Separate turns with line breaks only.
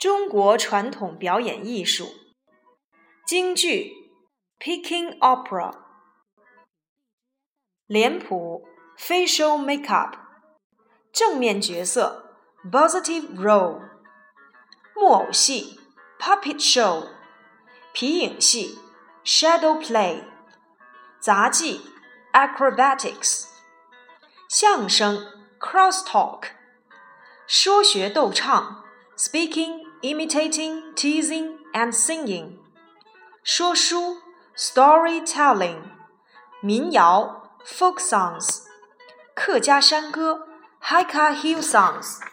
中国传统表演艺术，京剧 （Peking Opera），脸谱 （Facial Makeup），正面角色 （Positive Role），木偶戏 （Puppet Show），皮影戏 （Shadow Play），杂技 （Acrobatics），相声 说学逗唱 （Speaking）。 imitating, teasing, and singing. 说书 storytelling，民谣 folk songs，客家山歌 Hakka hill songs。